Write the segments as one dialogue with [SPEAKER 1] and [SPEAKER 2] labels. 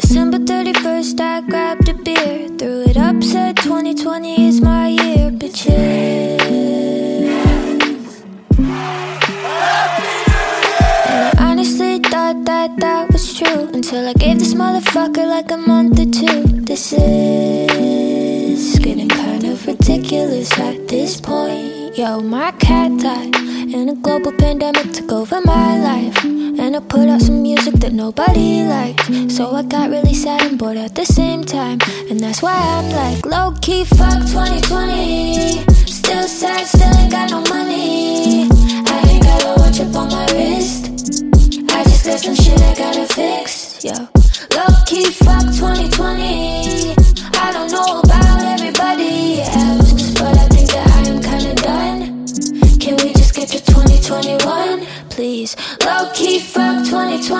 [SPEAKER 1] December 31st, I grabbed a beer, threw it up, said 2020 is my year, bitches. And I honestly thought that that was true until I gave this motherfucker like a month or two. This is getting kind of ridiculous at this point. Yo, my cat died, and a global pandemic took over my life. And I put out some music that nobody liked. So I got really sad and bored at the same time. And that's why I'm like, low key, fuck 2020. Still sad, still ain't got no money. I ain't got a watch up on my wrist. I just got some shit I gotta fix. Yo, low key, fuck 2020. I don't know about everybody else, but I think that I am kinda done. Can we just get to 2021, please? Low key, fuck 2020. Hold up. Okay,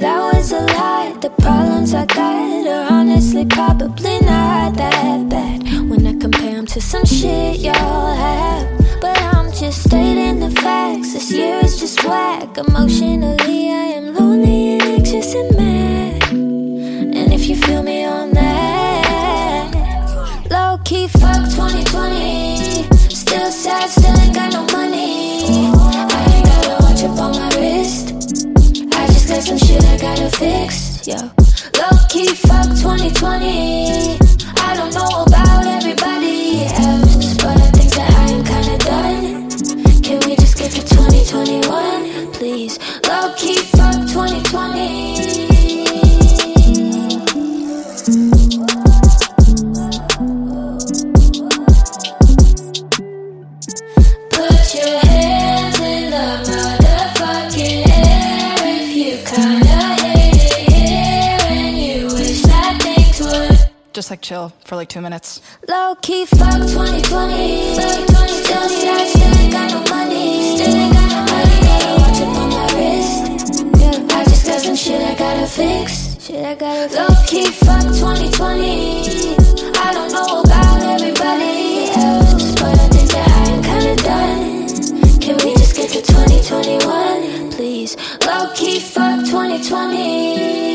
[SPEAKER 1] that was a lie. The problems I got are honestly probably not that bad when I compare them to some shit y'all have. But I'm just stating the facts. This year is just whack. Emotionally, I am lonely and anxious and mad. You feel me on that, low key, fuck 2020. Still sad, still ain't got no money. I ain't got a watch up on my wrist. I just got some shit I gotta fix. Yo, low key, fuck 2020. Just
[SPEAKER 2] like chill for like two minutes.
[SPEAKER 1] low key fuck 2020. Fuck 2020. Still ain't got no money. Still ain't got no money. Watch on my wrist. Yeah, I just got some shit I gotta fix. Shit I gotta fix. Low key fuck 2020. I don't know about everybody else, but I think that I am kinda done. Can we just get to 2021, please? Low key fuck 2020.